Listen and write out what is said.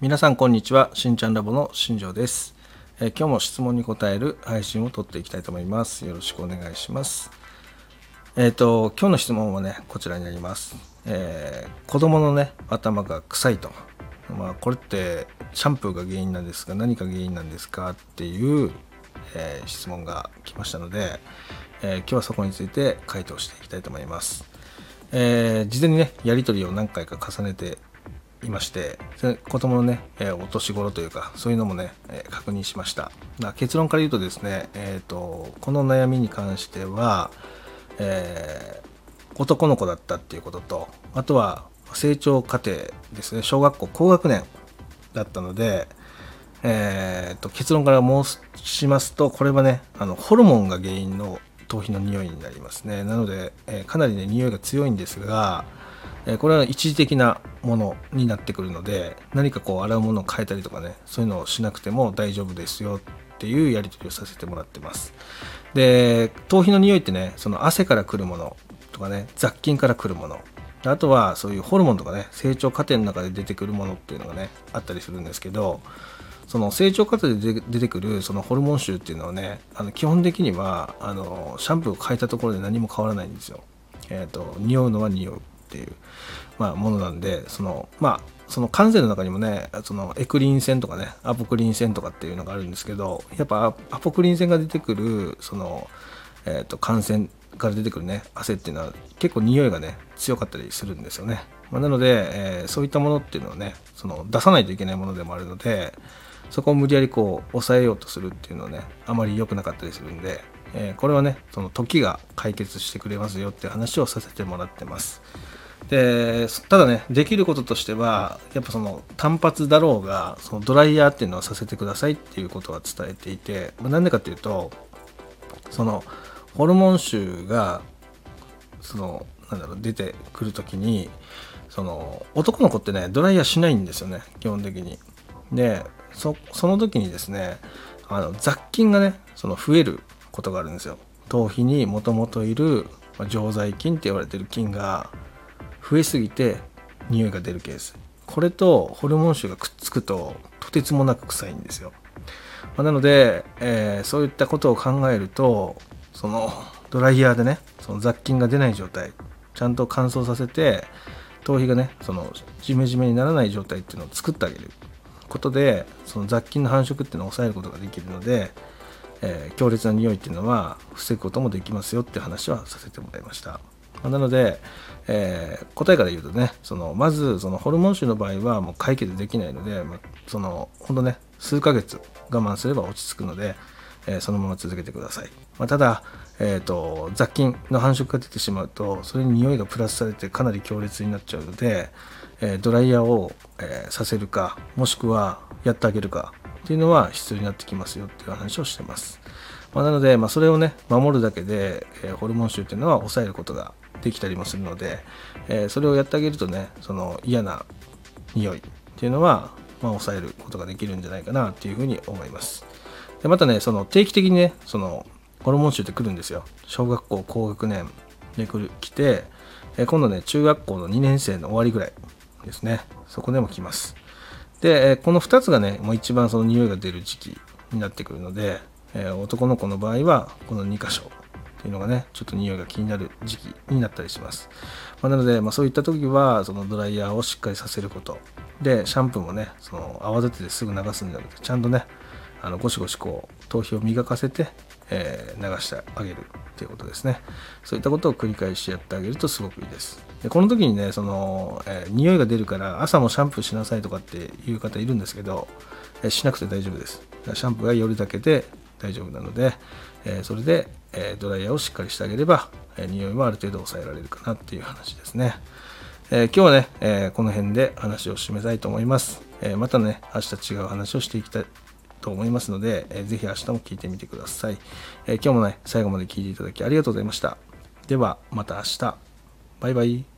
皆さんこんにちは。しんちゃんラボの新庄です、えー今日も質問に答える配信を撮っていきたいと思います。よろしくお願いします。えっ、と今日の質問はねこちらになります、えー子供のね頭が臭いと。まあこれってシャンプーが原因なんですが何か原因なんですか？っていう、えー質問が来ましたので、えー今日はそこについて回答していきたいと思います。えー事前にねやり取りを何回か重ねていまして子供のね、えーお年頃というかそういうのもね、えー確認しました。結論から言うとですね、えー、とこの悩みに関しては、えー男の子だったっていうこととあとは成長過程ですね。小学校高学年だったので、えーと結論から申しますとこれはねあのホルモンが原因の頭皮の匂いになりますね。なので、えーかなりね匂いが強いんですが、えこれは一時的なものになってくるので何かこう洗うものを変えたりとかねそういうのをしなくても大丈夫ですよっていうやり取りをさせてもらってます。で頭皮の匂いってねその汗から来るものとかね雑菌から来るもの。あとはそういうホルモンとかね成長過程の中で出てくるものっていうのがねあったりするんですけどその成長過程で出てくるそのホルモン臭っていうのはねあの基本的にはあのシャンプーを変えたところで何も変わらないんですよ。えー、と匂うのは匂う。っていう、まあ、ものなんでそのまあその感染の中にもねそのエクリン腺とかねアポクリン腺とかっていうのがあるんですけどやっぱアポクリン腺が出てくるその、えー、と感染から出てくるね汗っていうのは結構匂いがね強かったりするんですよね、まあなので、えーそういったものっていうのはねその出さないといけないものでもあるのでそこを無理やりこう抑えようとするっていうのはねあまり良くなかったりするんで、えーこれはねその時が解決してくれますよって話をさせてもらってます。でただねできることとしてはやっぱその単発だろうがそのドライヤーっていうのはさせてくださいっていうことは伝えていてまあなんでかっていうとそのホルモン臭がそのなんだろう出てくる時にその男の子ってねドライヤーしないんですよね基本的に。でそその時にですねあの雑菌がねその増えることがあるんですよ。頭皮にもともといるまあ常在菌って言われてる菌が増えすぎて匂いが出るケース。これとホルモン臭がくっつくととてつもなく臭いんですよ。まあなので、えーそういったことを考えるとそのドライヤーでねその雑菌が出ない状態ちゃんと乾燥させて頭皮がねそのジメジメにならない状態っていうのを作ってあげることでその雑菌の繁殖っていうのを抑えることができるので、えー強烈な匂いっていうのは防ぐこともできますよって話はさせてもらいました。まあなので、えー答えから言うとねそのまずそのホルモン臭の場合はもう解決できないので、まあ、そのほんとね数ヶ月我慢すれば落ち着くので、えーそのまま続けてください、まあ、ただ、えー、と雑菌の繁殖が出てしまうとそれに匂いがプラスされてかなり強烈になっちゃうので、えードライヤーを、えさせるかもしくはやってあげるかっていうのは必要になってきますよっていう話をしてます、まあ、なので、まあ、それをね守るだけで、えーホルモン臭っていうのは抑えることができたりもするので、えーそれをやってあげるとねその嫌な匂いっていうのは、まあ、抑えることができるんじゃないかなっていうふうに思います。でまたねその定期的にねそのホルモン臭って来るんですよ。小学校高学年で来る来て、えー今度ね中学校の2年生の終わりぐらいですね。そこでも来ます。で、えこの2つがねもう一番その匂いが出る時期になってくるので、え男の子の場合はこの2箇所っていうのがねちょっと匂いが気になる時期になったりします、まあなので、まあ、そういった時はそのドライヤーをしっかりさせること。でシャンプーもねその泡立ててすぐ流すんじゃなくてちゃんとねあのゴシゴシこう頭皮を磨かせて、えー流してあげるっていうことですね。そういったことを繰り返しやってあげるとすごくいいです。でこの時にねその、えー匂いが出るから朝もシャンプーしなさいとかっていう方いるんですけど、えーしなくて大丈夫ですシャンプーが夜だけで大丈夫なので、えーそれで、えドライヤーをしっかりしてあげれば、え匂いもある程度抑えられるかなっていう話ですねえ今日はね、えこの辺で話を締めたいと思います。えまたね、明日違う話をしていきたいと思いますので、えーぜひ明日も聞いてみてください、え今日もね、最後まで聞いていただきありがとうございました。では、また明日。バイバイ。